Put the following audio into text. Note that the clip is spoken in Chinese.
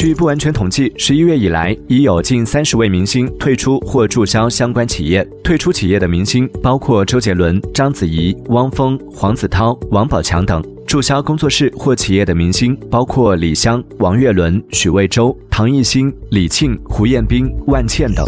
据不完全统计十一月以来已有近三十位明星退出或注销相关企业。退出企业的明星包括周杰伦章子怡汪峰黄子韬王宝强等。注销工作室或企业的明星包括李湘王岳伦许魏洲唐艺昕李沁胡彦斌万茜等。